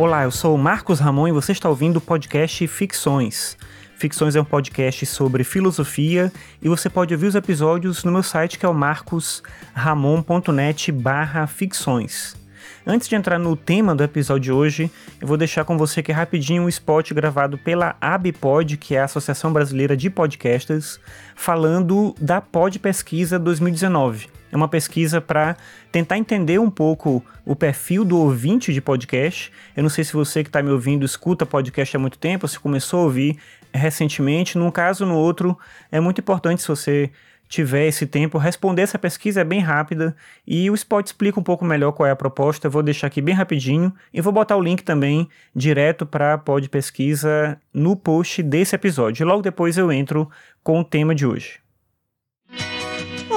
Olá, eu sou o Marcos Ramon e você está ouvindo o podcast Ficções. Ficções é um podcast sobre filosofia e você pode ouvir os episódios no meu site que é o marcosramon.net barra ficções. Antes de entrar no tema do episódio de hoje, eu vou deixar com você aqui rapidinho um spot gravado pela ABPOD, que é a Associação Brasileira de Podcasters, falando da Pod Pesquisa 2019. É uma pesquisa para tentar entender um pouco o perfil do ouvinte de podcast. Eu não sei se você que está me ouvindo escuta podcast há muito tempo, se começou a ouvir recentemente. Num caso ou no outro, é muito importante se você tiver esse tempo, responder essa pesquisa é bem rápida e o Spot explica um pouco melhor qual é a proposta. Eu vou deixar aqui bem rapidinho e vou botar o link também direto para a pod pesquisa no post desse episódio. Logo depois eu entro com o tema de hoje.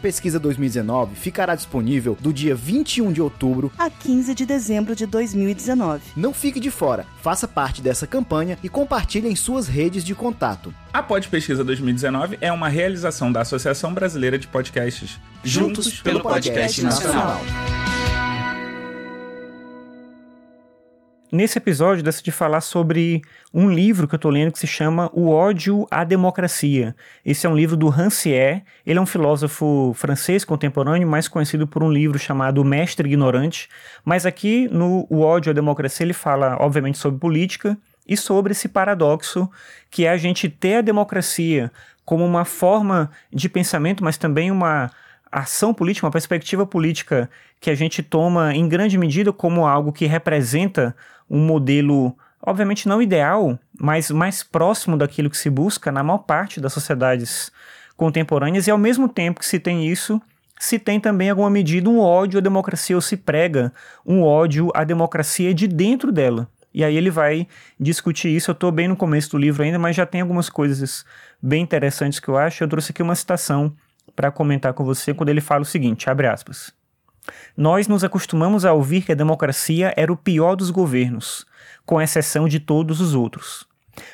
Pesquisa 2019 ficará disponível do dia 21 de outubro a 15 de dezembro de 2019. Não fique de fora, faça parte dessa campanha e compartilhe em suas redes de contato. A Pod Pesquisa 2019 é uma realização da Associação Brasileira de Podcasts. Juntos, Juntos pelo, pelo Podcast, podcast Nacional. Nacional. Nesse episódio, decidi falar sobre um livro que eu estou lendo que se chama O Ódio à Democracia. Esse é um livro do Rancière. Ele é um filósofo francês contemporâneo, mais conhecido por um livro chamado Mestre Ignorante. Mas aqui no O Ódio à Democracia ele fala, obviamente, sobre política e sobre esse paradoxo que é a gente ter a democracia como uma forma de pensamento, mas também uma ação política, uma perspectiva política que a gente toma em grande medida como algo que representa um modelo, obviamente não ideal, mas mais próximo daquilo que se busca na maior parte das sociedades contemporâneas, e ao mesmo tempo que se tem isso, se tem também em alguma medida um ódio à democracia, ou se prega um ódio à democracia de dentro dela. E aí ele vai discutir isso. Eu estou bem no começo do livro ainda, mas já tem algumas coisas bem interessantes que eu acho. Eu trouxe aqui uma citação para comentar com você quando ele fala o seguinte, abre aspas. Nós nos acostumamos a ouvir que a democracia era o pior dos governos, com exceção de todos os outros.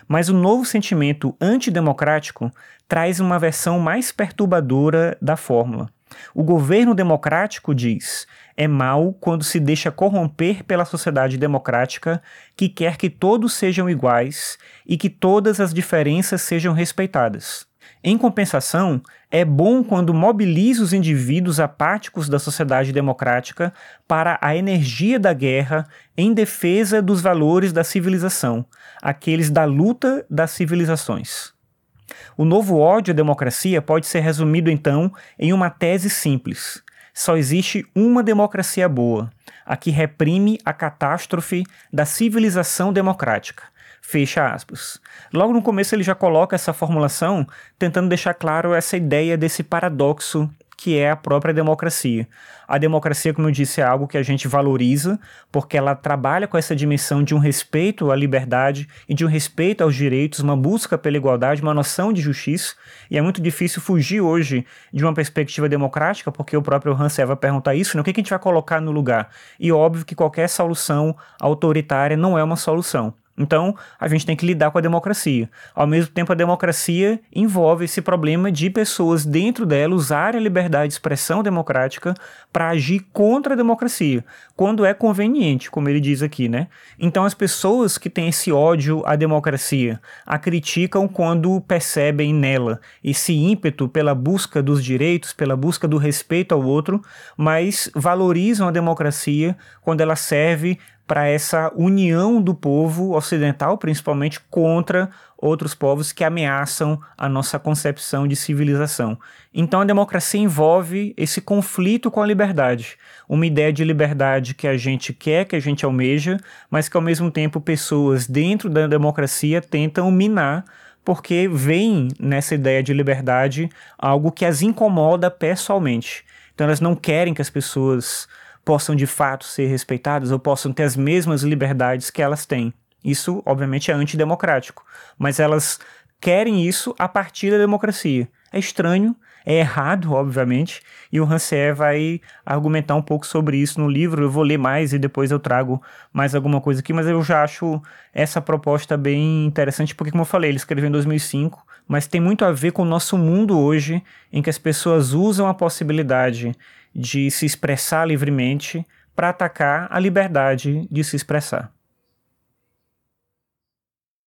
Mas o novo sentimento antidemocrático traz uma versão mais perturbadora da fórmula. O governo democrático diz: é mal quando se deixa corromper pela sociedade democrática que quer que todos sejam iguais e que todas as diferenças sejam respeitadas. Em compensação, é bom quando mobiliza os indivíduos apáticos da sociedade democrática para a energia da guerra em defesa dos valores da civilização, aqueles da luta das civilizações. O novo ódio à democracia pode ser resumido então em uma tese simples. Só existe uma democracia boa, a que reprime a catástrofe da civilização democrática Fecha aspas. Logo no começo ele já coloca essa formulação tentando deixar claro essa ideia desse paradoxo que é a própria democracia. A democracia, como eu disse, é algo que a gente valoriza, porque ela trabalha com essa dimensão de um respeito à liberdade e de um respeito aos direitos, uma busca pela igualdade, uma noção de justiça, e é muito difícil fugir hoje de uma perspectiva democrática, porque o próprio Hans vai perguntar isso, né? o que a gente vai colocar no lugar? E óbvio que qualquer solução autoritária não é uma solução. Então, a gente tem que lidar com a democracia. Ao mesmo tempo, a democracia envolve esse problema de pessoas dentro dela usarem a liberdade de expressão democrática para agir contra a democracia, quando é conveniente, como ele diz aqui, né? Então, as pessoas que têm esse ódio à democracia a criticam quando percebem nela esse ímpeto pela busca dos direitos, pela busca do respeito ao outro, mas valorizam a democracia quando ela serve para essa união do povo ocidental, principalmente contra outros povos que ameaçam a nossa concepção de civilização. Então a democracia envolve esse conflito com a liberdade, uma ideia de liberdade que a gente quer, que a gente almeja, mas que ao mesmo tempo pessoas dentro da democracia tentam minar porque veem nessa ideia de liberdade algo que as incomoda pessoalmente. Então elas não querem que as pessoas possam de fato ser respeitadas ou possam ter as mesmas liberdades que elas têm. Isso, obviamente, é antidemocrático, mas elas querem isso a partir da democracia. É estranho, é errado, obviamente, e o Rancière vai argumentar um pouco sobre isso no livro. Eu vou ler mais e depois eu trago mais alguma coisa aqui, mas eu já acho essa proposta bem interessante, porque, como eu falei, ele escreveu em 2005, mas tem muito a ver com o nosso mundo hoje, em que as pessoas usam a possibilidade de se expressar livremente para atacar a liberdade de se expressar.